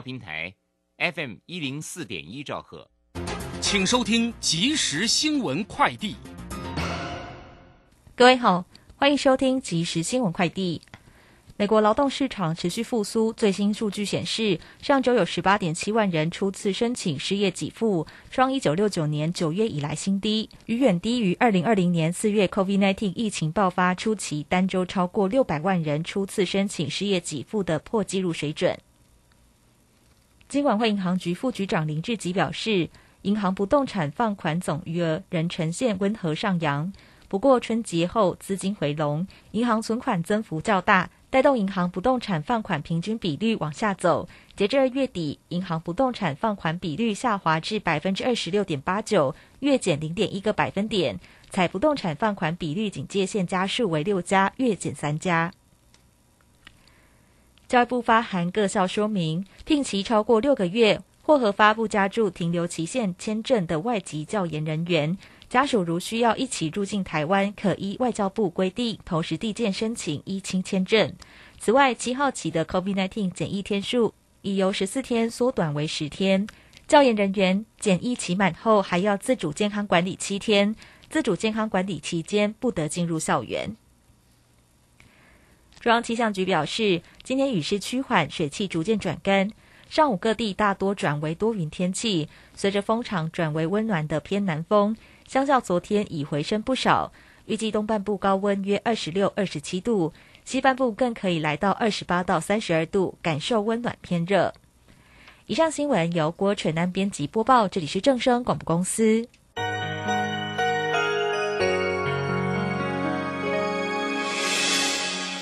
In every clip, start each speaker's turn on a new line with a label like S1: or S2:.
S1: 平台，FM 一零四点一兆赫，
S2: 请收听即时新闻快递。
S3: 各位好，欢迎收听即时新闻快递。美国劳动市场持续复苏，最新数据显示，上周有十八点七万人初次申请失业给付，创一九六九年九月以来新低，与远低于二零二零年四月 COVID-19 疫情爆发初期单周超过六百万人初次申请失业给付的破纪录水准。金管会银行局副局长林志吉表示，银行不动产放款总余额仍呈现温和上扬，不过春节后资金回笼，银行存款增幅较大。带动银行不动产放款平均比率往下走，截至二月底，银行不动产放款比率下滑至百分之二十六点八九，月减零点一个百分点。采不动产放款比率警戒线加数为六家，月减三家。教育部发函各校说明，聘期超过六个月或核发不加注停留期限签证的外籍教研人员。家属如需要一起入境台湾，可依外交部规定同时递件申请依亲签证。此外，七号起的 COVID-19 检疫天数已由十四天缩短为十天。教研人员检疫期满后，还要自主健康管理七天。自主健康管理期间不得进入校园。中央气象局表示，今天雨势趋缓，水汽逐渐转干。上午各地大多转为多云天气，随着风场转为温暖的偏南风。相较昨天已回升不少，预计东半部高温约二十六、二十七度，西半部更可以来到二十八到三十二度，感受温暖偏热。以上新闻由郭纯安编辑播报，这里是正声广播公司。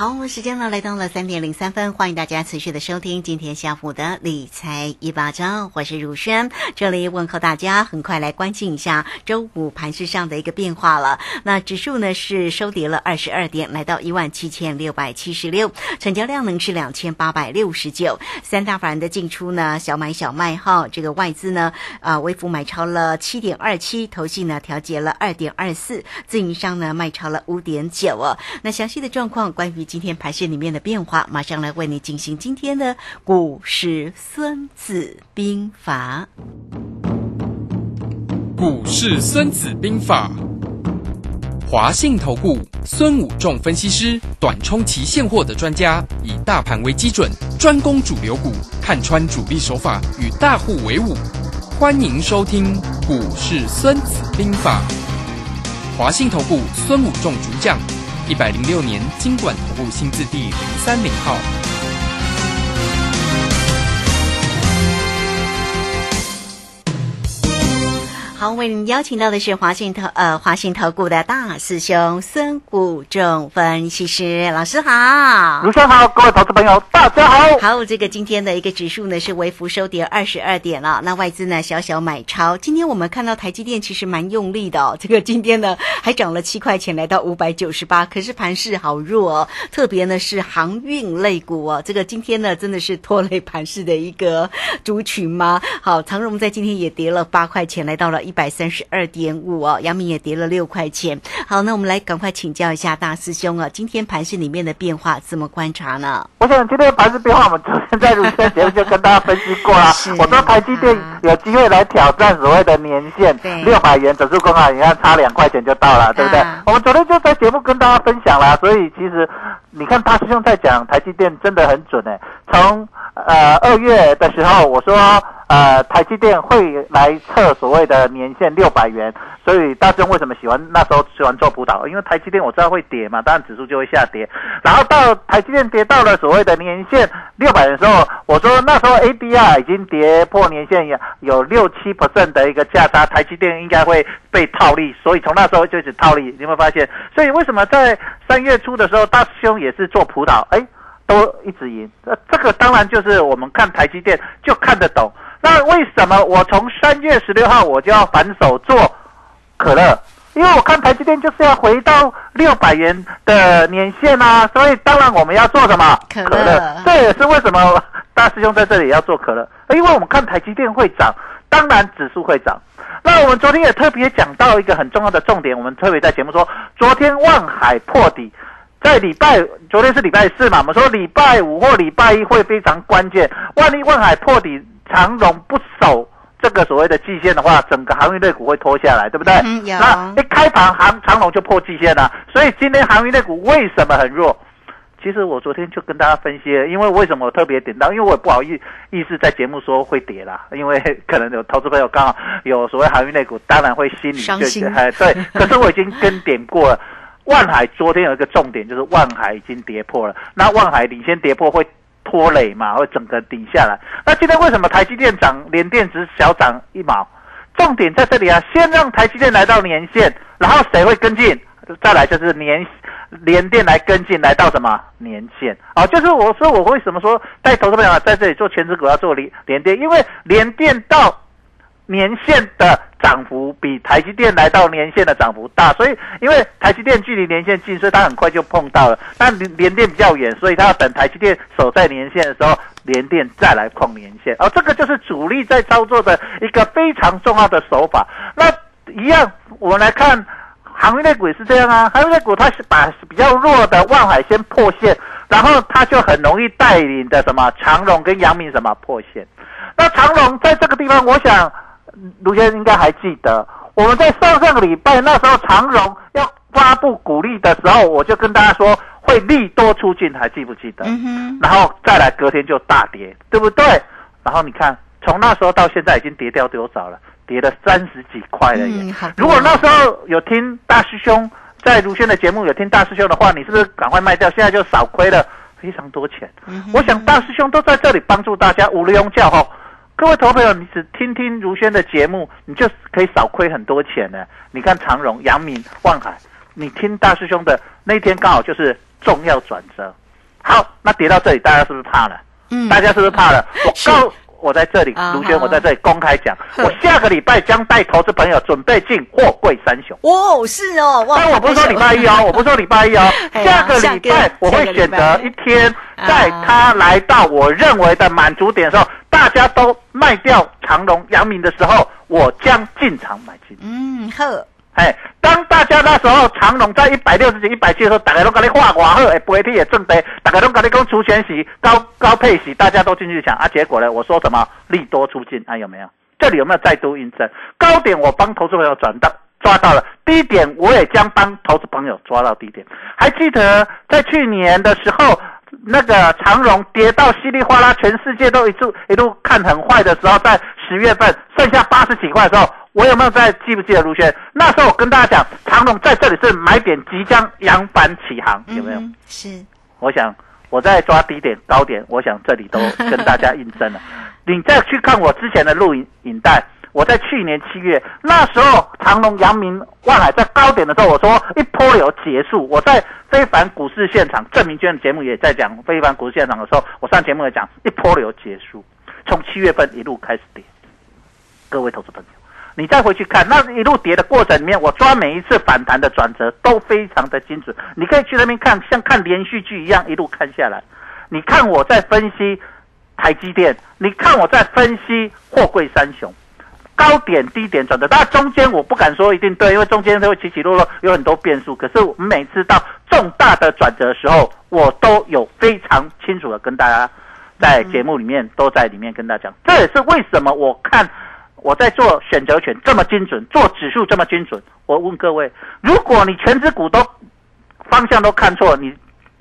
S4: 好，我们时间呢来到了三点零三分，欢迎大家持续的收听今天下午的理财一巴掌，我是如轩，这里问候大家，很快来关心一下周五盘市上的一个变化了。那指数呢是收跌了二十二点，来到一万七千六百七十六，成交量呢是两千八百六十九，三大法人的进出呢小买小卖哈，这个外资呢啊微幅买超了七点二七，投信呢调节了二点二四，自营商呢卖超了五点九哦。那详细的状况关于。今天盘市里面的变化，马上来为你进行今天的股市《孙子兵法》。
S2: 股市《孙子兵法》，华信投顾孙武仲分析师，短冲期现货的专家，以大盘为基准，专攻主流股，看穿主力手法，与大户为伍。欢迎收听《股市《孙子兵法》，华信投顾孙武仲主讲。一百零六年，金管投顾新字第零三零号。
S4: 好，为您邀请到的是华信投呃华信投顾的大师兄孙谷仲分析师老师好，
S5: 卢生好，各位投资朋友大家好。
S4: 好，这个今天的一个指数呢是微幅收跌二十二点了，那外资呢小小买超。今天我们看到台积电其实蛮用力的哦，这个今天呢还涨了七块钱，来到五百九十八，可是盘势好弱哦，特别呢是航运类股哦，这个今天呢真的是拖累盘势的一个族群吗？好，长荣在今天也跌了八块钱，来到了。一百三十二点五哦，阳明也跌了六块钱。好，那我们来赶快请教一下大师兄啊，今天盘市里面的变化怎么观察呢？
S5: 我想今天盘市变化，我们昨天在录线节目就跟大家分析过了
S4: 是。
S5: 我说台积电有机会来挑战所谓的年
S4: 限
S5: 六百元整数公告，你看差两块钱就到了，对不对
S4: 啊？
S5: 我们昨天就在节目跟大家分享了，所以其实你看大师兄在讲台积电真的很准诶。从呃二月的时候，我说呃台积电会来测所谓的年限六百元，所以大师兄为什么喜欢那时候喜欢做葡萄？因为台积电我知道会跌嘛，当然指数就会下跌。然后到台积电跌到了所谓的年限六百元的时候，我说那时候 ADR 已经跌破年限有有六七不正的一个价差，台积电应该会被套利，所以从那时候就一直套利。你有没有发现？所以为什么在三月初的时候，大师兄也是做葡萄？哎。都一直赢，呃，这个当然就是我们看台积电就看得懂。那为什么我从三月十六号我就要反手做可乐？因为我看台积电就是要回到六百元的年限啊，所以当然我们要做什么？
S4: 可乐
S5: 这也是为什么大师兄在这里要做可乐，因为我们看台积电会涨，当然指数会涨。那我们昨天也特别讲到一个很重要的重点，我们特别在节目说，昨天万海破底。在礼拜，昨天是礼拜四嘛，我们说礼拜五或礼拜一会非常关键。万一万海破底，长荣不守这个所谓的季线的话，整个航运类股会拖下来，对不对？
S4: 嗯有
S5: 那一开盘航长荣就破季线了，所以今天航运类股为什么很弱？其实我昨天就跟大家分析了，因为为什么我特别点到？因为我也不好意意思在节目说会跌啦，因为可能有投资朋友刚好有所谓航运类股，当然会心里就
S4: 伤心
S5: 哎对，可是我已经跟点过了。万海昨天有一个重点，就是万海已经跌破了。那万海领先跌破会拖累嘛，会整个顶下来。那今天为什么台积电涨，联电只小涨一毛？重点在这里啊，先让台积电来到年线，然后谁会跟进？再来就是年联电来跟进，来到什么年线？啊，就是我说我为什么说带投资朋友在这里做全职股要做联联电，因为联电到年线的涨幅比台积电来到年线的涨幅大，所以因为台积电距离年线近，所以它很快就碰到了。但联联电比较远，所以它要等台积电守在年线的时候，联电再来碰年线。哦，这个就是主力在操作的一个非常重要的手法。那一样，我们来看航运类股是这样啊。航运类股它是把比较弱的万海先破线，然后它就很容易带领的什么长荣跟阳明什么破线。那长荣在这个地方，我想。卢先生应该还记得，我们在上上个礼拜那时候长荣要发布股利的时候，我就跟大家说会利多出尽，还记不记得？
S4: 嗯哼，
S5: 然后再来隔天就大跌，对不对？然后你看，从那时候到现在已经跌掉多少了？跌了三十几块了耶！
S4: 嗯好
S5: 如果那时候有听大师兄在卢轩的节目有听大师兄的话，你是不是赶快卖掉？现在就少亏了非常多钱。
S4: 嗯
S5: 我想大师兄都在这里帮助大家，无庸教吼。各位投资朋友，你只听听如轩的节目，你就可以少亏很多钱呢。你看长荣、阳明、万海，你听大师兄的那天刚好就是重要转折。好，那跌到这里，大家是不是怕了？
S4: 嗯
S5: 大家是不是怕了？我告我在这里
S4: 啊，
S5: 卢轩，我在这里公开讲，我下个礼拜将带投资朋友准备进货柜三雄。
S4: 哦，是哦，哇！
S5: 但我不是说礼拜一哦，我不是说礼拜一哦，下个礼拜我会选择一天，在他来到我认为的满足点的时候，大家都卖掉长隆、阳明的时候，我将进场买进。
S4: 嗯，好，
S5: 哎，当大家那时候长隆在一百六十几、一百七的时候，大家都跟你画寡好，哎，不会也正得，大家都跟你讲除权息、高高配息，大家都进去抢啊。结果呢，我说什么利多出尽啊？有没有？这里有没有再度印证？高点我帮投资朋友转到抓到了，低点我也将帮投资朋友抓到低点。还记得在去年的时候，那个长荣跌到稀里哗啦，全世界都一路一路看很坏的时候，在十月份剩下八十几块的时候，我有没有在记不记得卢轩？那时候我跟大家讲，长荣在这里是买点即将扬帆起航，有没有？
S4: 嗯是，
S5: 我想我在抓低点高点，我想这里都跟大家印证了。你再去看我之前的录影影带，我在去年七月那时候，长隆、阳明、万海在高点的时候，我说一波流结束。我在非凡股市现场，郑明娟的节目也在讲非凡股市现场的时候，我上节目也讲一波流结束，从七月份一路开始跌。各位投资朋友。你再回去看那一路跌的过程里面，我抓每一次反弹的转折都非常的精准。你可以去那边看，像看连续剧一样一路看下来。你看我在分析台积电，你看我在分析货柜三雄。高点低点转折，但中间我不敢说一定对，因为中间都会起起落落，有很多变数。可是我们每次到重大的转折的时候，我都有非常清楚的跟大家在节目里面都在里面跟大家讲，这也是为什么我看我在做选择权这么精准，做指数这么精准。我问各位，如果你全指股都方向都看错，你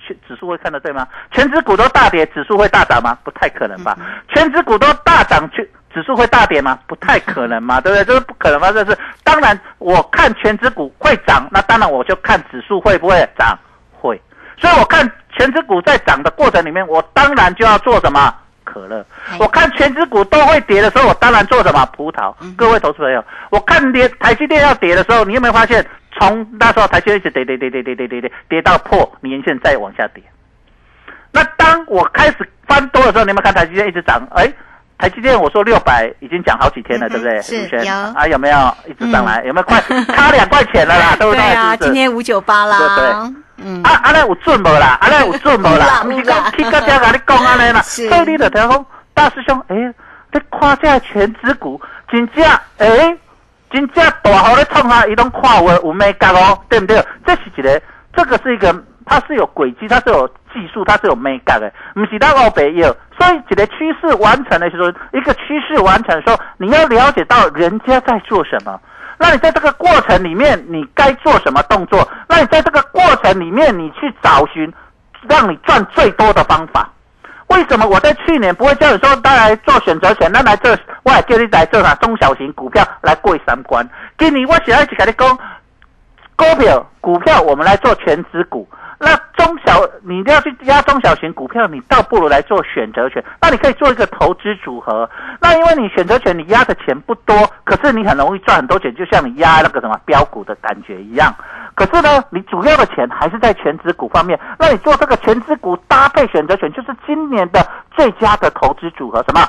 S5: 指数会看得对吗？全指股都大跌，指数会大涨吗？不太可能吧。全指股都大涨，去指数会大跌吗？不太可能嘛，对不对？这是不可能发生的事。当然，我看全指股会涨，那当然我就看指数会不会涨，会。所以我看全指股在涨的过程里面，我当然就要做什么？可乐。我看全指股都会跌的时候，我当然做什么？葡萄。各位投资朋友，我看跌台积电要跌的时候，你有没有发现，从那时候台积电一直跌跌跌跌跌跌跌跌跌到破年线再往下跌？那当我开始翻多的时候，你有没有看台积电一直涨？哎，台积电我说六百已经讲好几天了，对不对？
S4: 是
S5: 啊，有没有一直上来？有没有快 差两块钱了啦？对不对？
S4: 对啊，今天五九八啦，
S5: 对
S4: 嗯，
S5: 啊，安尼有准无啦？安尼有准无啦？
S4: 有 啦
S5: 不是讲去到遮甲你讲安尼啦，
S4: 是
S5: 所以你就听讲大师兄，诶、你看这个全指股，真正诶、真正大号咧创下，伊拢看有有美感哦，对不对？这是一个，这个是一个，它是有轨迹，它是有技术，它是有美感的，不是咱欧北有。所以一个趋势完成的时候，一个趋势完成的时候，你要了解到人家在做什么。那你在这个过程里面，你该做什么动作？那你在这个过程里面，你去找寻让你赚最多的方法。为什么我在去年不会叫你说，大来做选择权，那来这，我也叫你来这啥中小型股票来过三关。今年我想要去跟你讲，股票股票我们来做全指股。那中小你要去压中小型股票，你倒不如来做选择权。那你可以做一个投资组合。那因为你选择权你压的钱不多，可是你很容易赚很多钱，就像你压那个什么标股的感觉一样。可是呢，你主要的钱还是在全指股方面。那你做这个全指股搭配选择权，就是今年的最佳的投资组合。什么？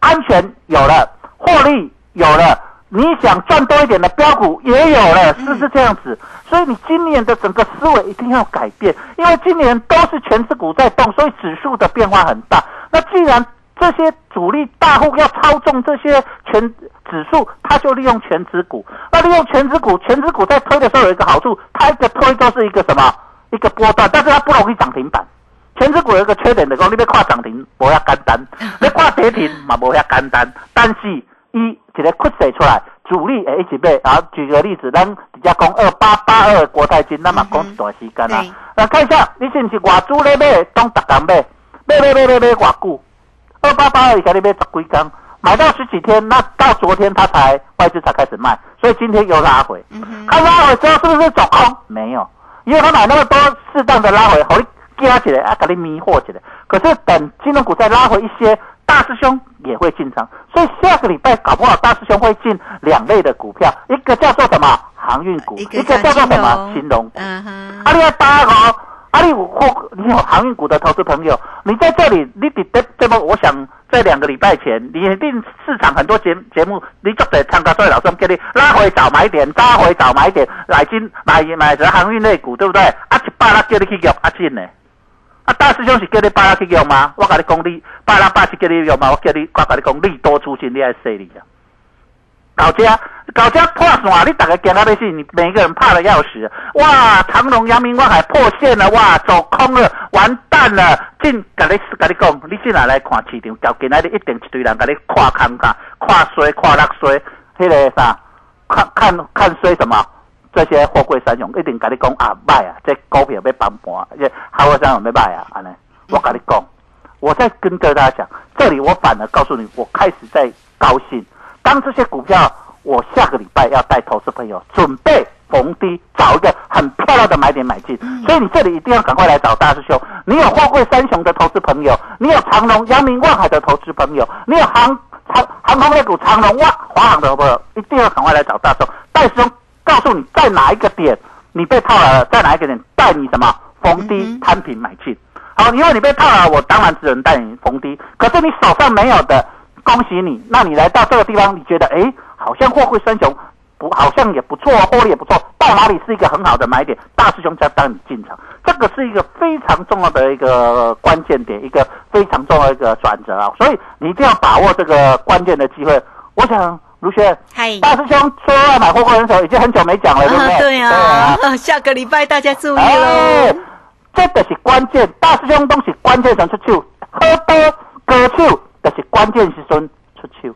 S5: 安全有了，获利有了，你想赚多一点的标股也有了，是不是这样子？所以你今年的整个思维一定要改变，因为今年都是全指股在动，所以指数的变化很大。那既然这些主力大户要操纵这些全指数，他就利用全指股。那利用全指股，全指股在推的时候有一个好处，它一个推都是一个什么？一个波段，但是它不容易涨停板。全指股有一个缺点，就是讲你要跨涨停无遐简单，你跨跌停嘛无遐简单。但是伊一个趋势出来，主力会一起买。然后举个例子，咱直接讲二八八二国泰金，那嘛讲一段时间啦
S4: 对。
S5: 来看一下，你是不是外资咧买，当逐工买，买买买买买偌久？二八八二以前你买十几天，买到十几天，那到昨天它才外资才开始卖，所以今天又拉回。它拉回之后是不是走空？没有，因为它买那么多，适当的拉回，好你加起来啊，给你迷惑起来。可是等金融股再拉回一些，大师兄也会进场，所以下个礼拜搞不好大师兄会进两类的股票，一个叫做什么航运股，
S4: 一
S5: 一个叫做什么金融股。
S4: 嗯哼，
S5: 啊，你要搭哦，啊，你有货，你有航运股的投资朋友，你在这里，你得得这么，我想在两个礼拜前，你一定市场很多节节目，你就得参加，所以老师叫你拉回早买点，拉回早买点，来进买买这航运类股，对不对？啊，一百拉叫你去用啊进呢。啊，大师兄是叫你百啦去用吗？我跟你讲，你百啦百是叫你用吗？我叫你，我跟你讲，利多出尽，你爱势利啊！搞这搞这破线，你大家惊到要死，你每个人怕的要死。哇，长隆、阳明、万海破线了，哇，走空了，完蛋了！进，跟你跟你讲，你进来来看市场，到今仔日一定一堆人跟你看空价、看衰、看落衰，迄、个啥，看看看衰什么？这些货柜三雄一定跟你讲啊，卖啊，这股票要崩盘，这海货三雄要卖啊，安尼，我跟你讲，我在跟大家讲，这里我反而告诉你，我开始在高兴。当这些股票，我下个礼拜要带投资朋友准备逢低找一个很漂亮的买点买进，所以你这里一定要赶快来找大师兄。你有货柜三雄的投资朋友，你有长隆、阳明、万海的投资朋友，你有航航航空类股长隆、哇华航的朋友，一定要赶快来找大师兄。大师兄告诉你在哪一个点你被套牢了，在哪一个点带你什么逢低摊平买进。好，因为你被套牢，我当然只能带你逢低。可是你手上没有的，恭喜你。那你来到这个地方，你觉得哎，好像货柜三雄不好像也不错，获利也不错，到哪里是一个很好的买点？大师兄在帮你进场，这个是一个非常重要的一个关键点，一个非常重要的一个转折啊！所以你一定要把握这个关键的机会。我想卢轩，
S4: 嗨，
S5: 大师兄说要买货柜人手已经很久没讲了，对不对？
S4: 啊对啊，下个礼拜大家注意喽。
S5: 这个是关键，大师兄都是关键时出手，喝多割手这是关键时阵出手，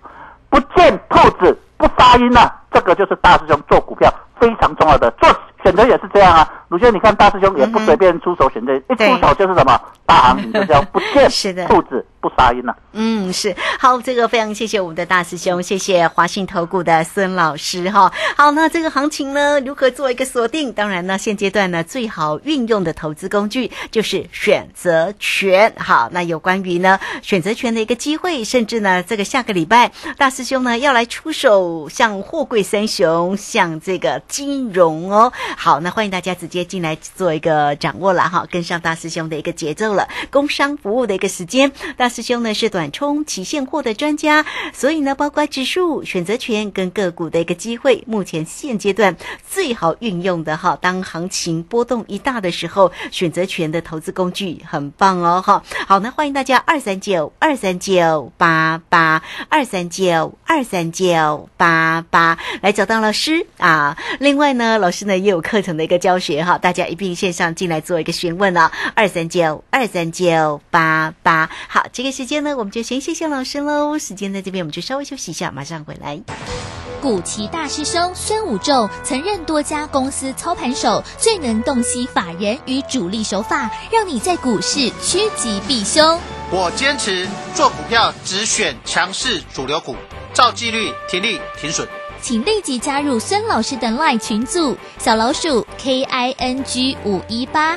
S5: 不见兔子不撒鹰啊，这个就是大师兄做股票非常重要的，做选择也是这样啊。鲁轩，你看大师兄也不随便出手选择，一出手就是什么大行情，就叫不见兔子不撒鹰啊。
S4: 嗯，是好，这个非常谢谢我们的大师兄，谢谢华信投顾的孙老师哈。好，那这个行情呢，如何做一个锁定？当然呢，现阶段呢，最好运用的投资工具就是选择权。好，那有关于呢选择权的一个机会，甚至呢，这个下个礼拜大师兄呢要来出手，像货柜三雄，像这个金融哦。好，那欢迎大家直接进来做一个掌握了哈，跟上大师兄的一个节奏了。工商服务的一个时间，大师兄呢是短冲期现货的专家，所以呢，包括指数、选择权跟个股的一个机会，目前现阶段最好运用的哈，当行情波动一大的时候，选择权的投资工具很棒哦哈。好，那欢迎大家二三九二三九八八二三九二三九八八来找到老师啊。另外呢，老师呢也有课程的一个教学哈，大家一并线上进来做一个询问啊，二三九二三九八八。好，个时间呢，我们就先谢谢老师喽。时间在这边，我们就稍微休息一下，马上回来。
S6: 古奇大师兄孙武仲曾任多家公司操盘手，最能洞悉法人与主力手法，让你在股市趋吉避凶。
S7: 我坚持做股票只选强势主流股，照纪律停利停损。
S6: 请立即加入孙老师的 LINE 群组，小老鼠 K I N G 五一八，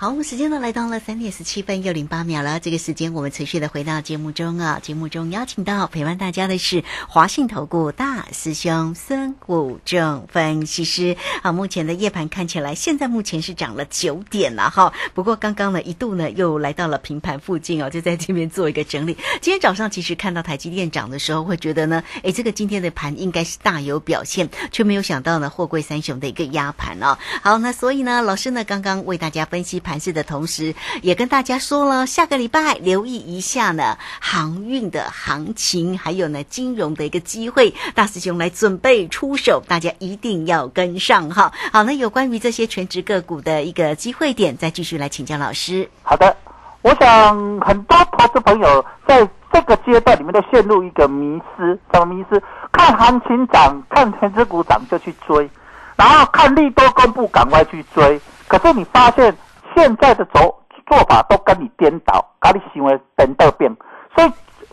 S4: 好，我们时间呢来到了三点十七分又零八秒了。这个时间我们持续的回到节目中啊，节目中邀请到陪伴大家的是华信投顾大师兄孙武正分析师。啊，目前的夜盘看起来，现在目前是涨了九点了哈。不过刚刚呢一度呢又来到了平盘附近哦，就在这边做一个整理。今天早上其实看到台积电涨的时候，会觉得呢，哎，这个今天的盘应该是大有表现，却没有想到呢，货柜三雄的一个压盘哦。好，那所以呢，老师呢刚刚为大家分析盘势的同时，也跟大家说了，下个礼拜留意一下呢航运的行情，还有呢金融的一个机会，大师兄来准备出手，大家一定要跟上哈。好，那有关于这些全职个股的一个机会点，再继续来请教老师。
S5: 好的，我想很多投资朋友在这个阶段里面都陷入一个迷失，什么迷失？看行情涨，看全职股涨就去追，然后看利多公布赶快去追。可是你发现现在的走做法都跟你颠倒，跟你行为颠倒变，所以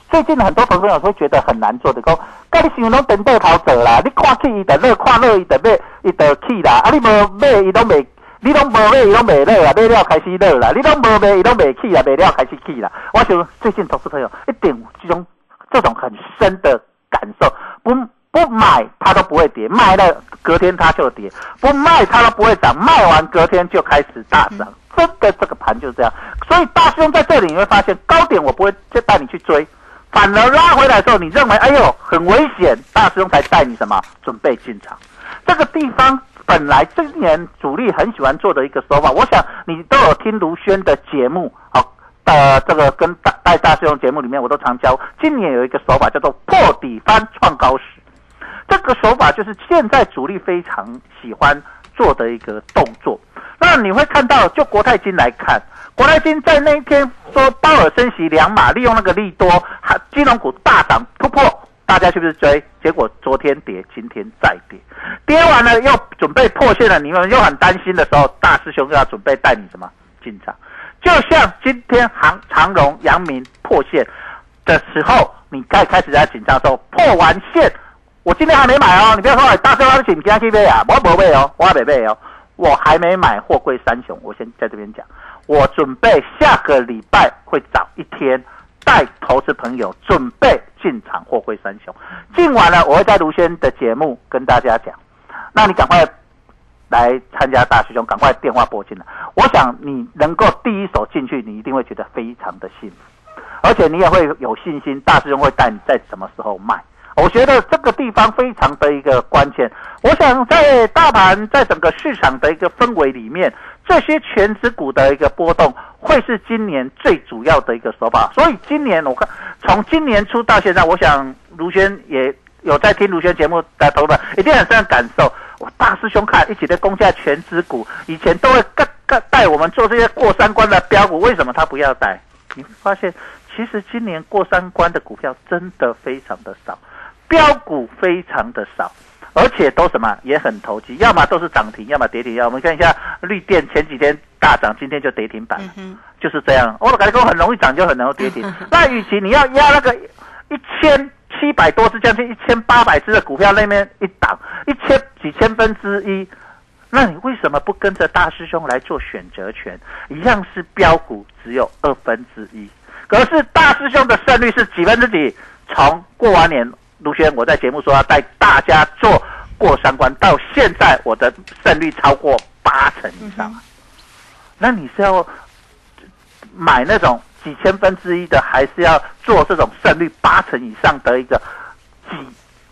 S5: 最近很多朋友会觉得很难做的，讲跟你行为拢颠倒跑走啦，你看起伊就乐，看乐伊就买，伊就起啦，啊你无买伊拢未。你拢无买，伊拢袂落啦，买了开始落啦。你拢无买，伊拢袂起啦，买了开始起啦。我想最近投资朋友一定有这种这种很深的感受，不不买它都不会跌，卖了隔天它就跌；不卖它都不会涨，卖完隔天就开始大涨。真的这个盘就是这样，所以大师兄在这里你会发现高点我不会再带你去追，反而拉回来的时候，你认为哎呦很危险，大师兄才带你什么准备进场。这个地方本来今年主力很喜欢做的一个手法，我想你都有听卢轩的节目，好，呃，这个跟大带大师兄节目里面我都常教。今年有一个手法叫做破底翻创高时，这个手法就是现在主力非常喜欢做的一个动作。那你会看到，就国泰金来看，国泰金在那一天说鲍尔升息两码，利用那个利多，还金融股大涨突破。大家是不是追？结果昨天跌，今天再跌，跌完了又准备破线了。你们又很担心的时候，大师兄又要准备带你什么进场？就像今天航长荣、阳明破线的时候，你该开始在紧张的时候，破完线，我今天还没买哦。你不要说大师兄，请今天去买啊，我不买哦，我还没买哦，我还没买货柜三雄。我先在这边讲，我准备下个礼拜会早一天。带投资朋友准备进场货柜三雄，进完了我会在卢轩的节目跟大家讲，那你赶快来参加大师兄，赶快电话拨进来。我想你能够第一手进去，你一定会觉得非常的幸福。而且你也会有信心，大师兄会带你在什么时候卖。我觉得这个地方非常的一个关键。我想在大盘在整个市场的一个氛围里面，这些全指股的一个波动会是今年最主要的一个手法。所以今年我看从今年初到现在，我想卢轩也有在听卢轩节目的投资一定很深感受。我大师兄看一起在攻下全指股，以前都会带带带我们做这些过三关的标股，为什么他不要带？你会发现，其实今年过三关的股票真的非常的少。标股非常的少，而且都什么也很投机，要么都是涨停，要么跌停。要我们看一下绿电前几天大涨，今天就跌停板了，就是这样。我感觉很容易涨，就很容易跌停。那与其你要压那个一千七百多只，将近一千八百只的股票，那边一档一千几千分之一，那你为什么不跟着大师兄来做选择权？一样是标股，只有二分之一，可是大师兄的胜率是几分之几？从过完年。卢轩，我在节目说要带大家做过三关，到现在我的胜率超过八成以上。那你是要买那种几千分之一的，还是要做这种胜率八成以上的一个几？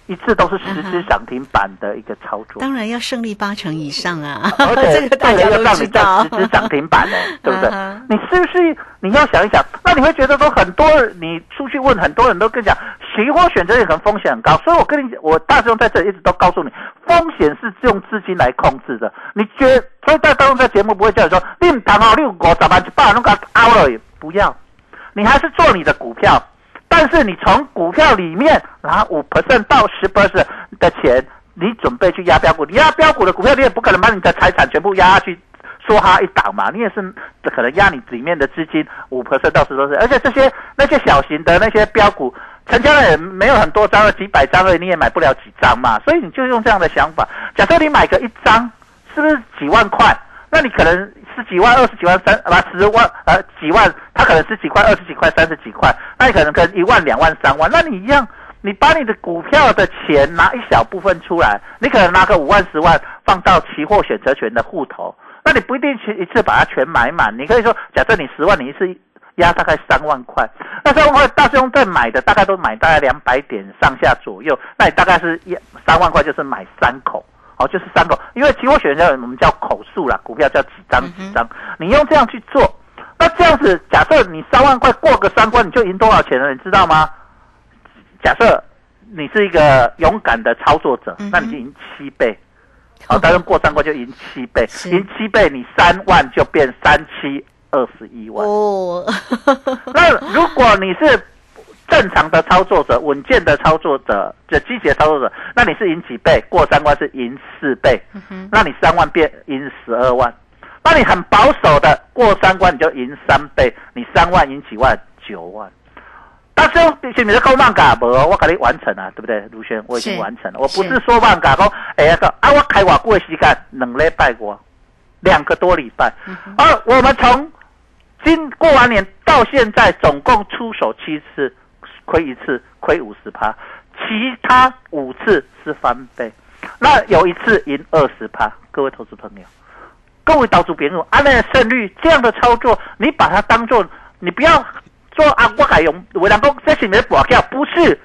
S5: 一次都是十只涨停板的一个操作，
S4: 当然要胜利八成以上啊！
S5: 而 且
S4: 这个大家都知道，
S5: 十只涨停板呢，对不对？你是不是你要想一想？那你会觉得说，很多你出去问很多人都跟你讲，期货选择也很风险很高。所以我跟你，我大众在这里一直都告诉你，风险是用资金来控制的。你觉，所以在大众在节目不会叫你说，你谈好六五十万一百那个凹了，不要，你还是做你的股票。但是你从股票里面拿五 percent 到十 percent 的钱，你准备去压标股，你压标股的股票，你也不可能把你的财产全部压下去，说哈一档嘛，你也是可能压你里面的资金五 percent 到十 percent，而且这些那些小型的那些标股，成交量也没有很多张了，几百张而已，你也买不了几张嘛，所以你就用这样的想法，假设你买个一张，是不是几万块？那你可能。十几万、二十几万、三啊十万呃几万，他可能十几块、二十几块、三十几块，那你可能跟一万、两万、三万，那你一样，你把你的股票的钱拿一小部分出来，你可能拿个五万、十万放到期货选择权的户头，那你不一定去一次把它全买满，你可以说，假设你十万，你一次压大概三万块，那三万块大师兄在买的大概都买大概两百点上下左右，那你大概是一三万块就是买三口。哦，就是三个，因为期货选择我们叫口数啦，股票叫几张几张，你用这样去做，那这样子，假设你三万块过个三关，你就赢多少钱了？你知道吗？假设你是一个勇敢的操作者，那你就赢七倍。好，当然过三关就赢七倍，赢七倍，你三万就变三七二十一万。哦，那如果你是。正常的操作者，稳健的操作者，就积极的操作者，那你是赢几倍？过三关是赢四倍，那你三万变赢十二万。那你很保守的过三关，你就赢三倍，你三万赢几万？九万。但是是你的够慢噶不？我给你完成了，对不对？卢轩，我已经完成了。我不是说慢噶，说哎呀个啊，我开我过时间两礼拜过，两个多礼拜。而我们从今过完年到现在，总共出手七次。亏一次亏五十趴，其他五次是翻倍，那有一次赢二十趴。各位投资朋友，各位岛主朋友，安的胜率这样的操作，你把它当做你不要说啊，我改用为两公这是你的保票，不是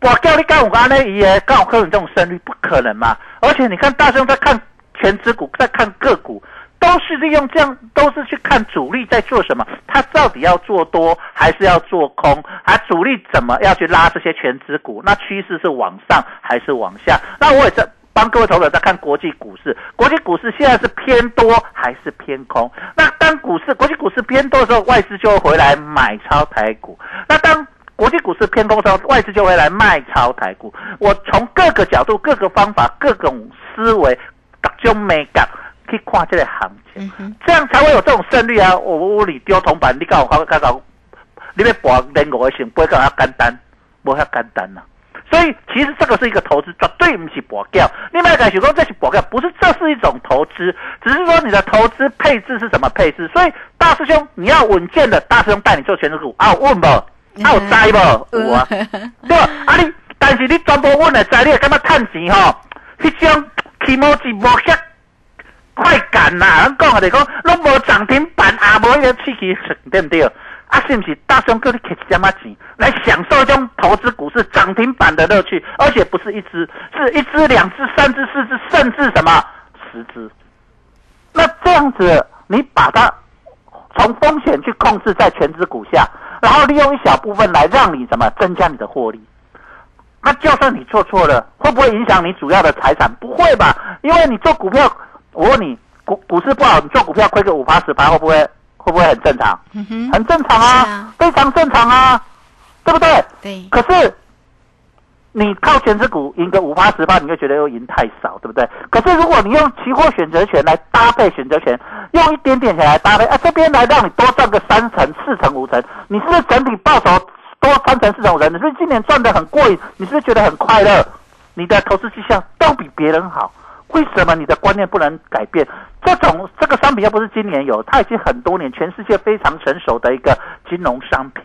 S5: 我叫你干我安呢也刚好可能这种胜率不可能嘛。而且你看大兄在看全指股，在看个股。都是利用这样，都是去看主力在做什么，他到底要做多还是要做空，啊，主力怎么要去拉这些全指股？那趋势是往上还是往下？那我也在帮各位投资者在看国际股市，国际股市现在是偏多还是偏空？那当股市国际股市偏多的时候，外资就会回来买超台股；那当国际股市偏空的时候，外资就会来卖超台股。我从各个角度、各个方法、各种思维，各种美感。去看这个行情，这样才会有这种胜率啊！我屋里丢铜板，你告我刚刚刚，你要博连五的钱，不会更加简单，不会简单呐。所以其实这个是一个投资，绝对不是博掉。另外敢许说这是博掉，不是，这是一种投资，只是说你的投资配置是什么配置。所以大师兄，你要稳健的，大师兄带你做全职股啊？问不？啊有栽不？有啊，对吧？啊你，但是你全部稳的栽，你也感觉趁钱吼？迄种起毛是无遐。快感呐！人讲我哋讲，拢无涨停板，也无迄个刺激，对不对？啊，是不是大兄哥你给什么钱来享受这种投资股市涨停板的乐趣？而且不是一只，是一只、两只、三只、四只，甚至什么十只。那这样子，你把它从风险去控制在全指股下，然后利用一小部分来让你怎么增加你的获利？那就算你做错了，会不会影响你主要的财产？不会吧，因为你做股票，我问你，股股市不好，你做股票亏个五八十八，会不会会不会很正常？
S4: 嗯哼，
S5: 很正常啊，
S4: 啊
S5: 非常正常啊，对不对？
S4: 对，
S5: 可是你靠全值股赢个五八十八，你就觉得又赢太少，对不对？可是如果你用期货选择权来搭配选择权，用一点点钱来搭配，啊，这边来让你多赚个三成、四成、五成，你是不是整体报酬多三成、四成、五成？你是不是今年赚的很过瘾？你是不是觉得很快乐？你的投资绩效都比别人好，为什么你的观念不能改变？这种这个商品又不是今年有，它已经很多年，全世界非常成熟的一个金融商品，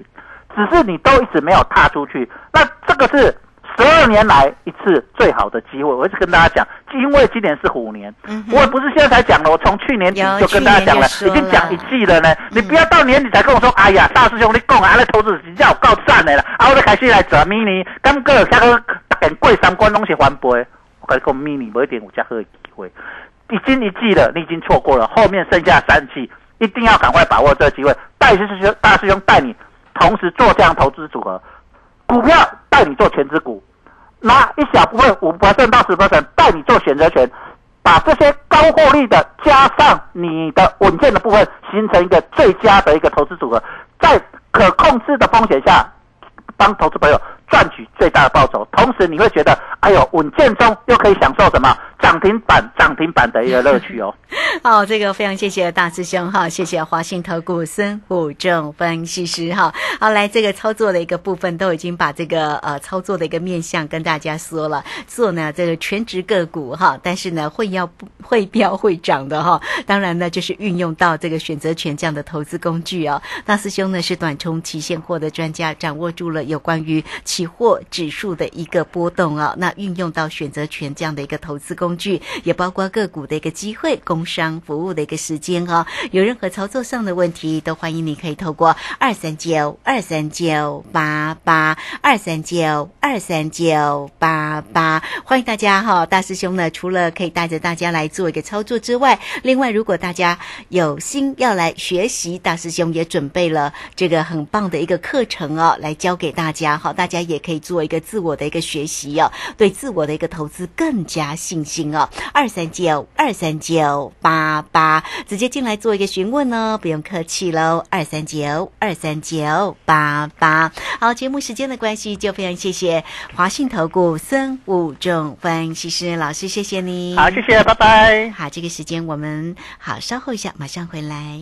S5: 只是你都一直没有踏出去。那这个是十二年来一次最好的机会。我一直跟大家讲，因为今年是虎年，
S4: 嗯
S5: 我也不是现在才讲的，我从去年底就跟大家讲了，已经讲一季了呢。你
S4: 嗯
S5: 不要到年底才跟我说，哎呀，大师兄你讲啊，那投资真正有够赞的啦，啊，我就开始来做 mini，感觉下个大概过三关拢是翻倍。我跟你讲，mini 不一定有这好的机会，已经一季了，你已经错过了，后面剩下三季，一定要赶快把握这个机会。大师兄，大师兄带你同时做这样投资组合，股票带你做全指股，拿一小部分五百分到十 percent 带你做选择权，把这些高获利的加上你的稳健的部分，形成一个最佳的一个投资组合，在可控制的风险下，帮投资朋友赚取最大的报酬。同时，你会觉得，哎呦，稳健中又可以享受什么涨停板、涨停板的一个乐趣哦。
S4: 好，这个非常谢谢大师兄哈，谢谢华信投顾孙武正分析师哈。好，来这个操作的一个部分都已经把这个呃操作的一个面向跟大家说了，做呢这个全职个股哈，但是呢会要 会飙会涨的哈，当然呢就是运用到这个选择权这样的投资工具哦。大师兄呢是短冲期现货的专家，掌握住了有关于期货指数的一个波动啊、那运用到选择权这样的一个投资工具，也包括个股的一个机会、工商服务的一个时间哦。有任何操作上的问题，都欢迎你可以透过二三九二三九八八二三九二三九八八，欢迎大家哈、大师兄呢，除了可以带着大家来做一个操作之外，另外如果大家有心要来学习，大师兄也准备了这个很棒的一个课程哦，来教给大家哈，大家可以做一个自我的一个学习哦，对自我的一个投资更加信心哦。二三九二三九八八，直接进来做一个询问哦，不用客气喽。二三九二三九八八，好，节目时间的关系，就非常谢谢华信投顾孙武仲分析师老师，谢谢你。
S5: 好，谢谢，拜拜。
S4: 好，这个时间我们好稍后一下，马上回来。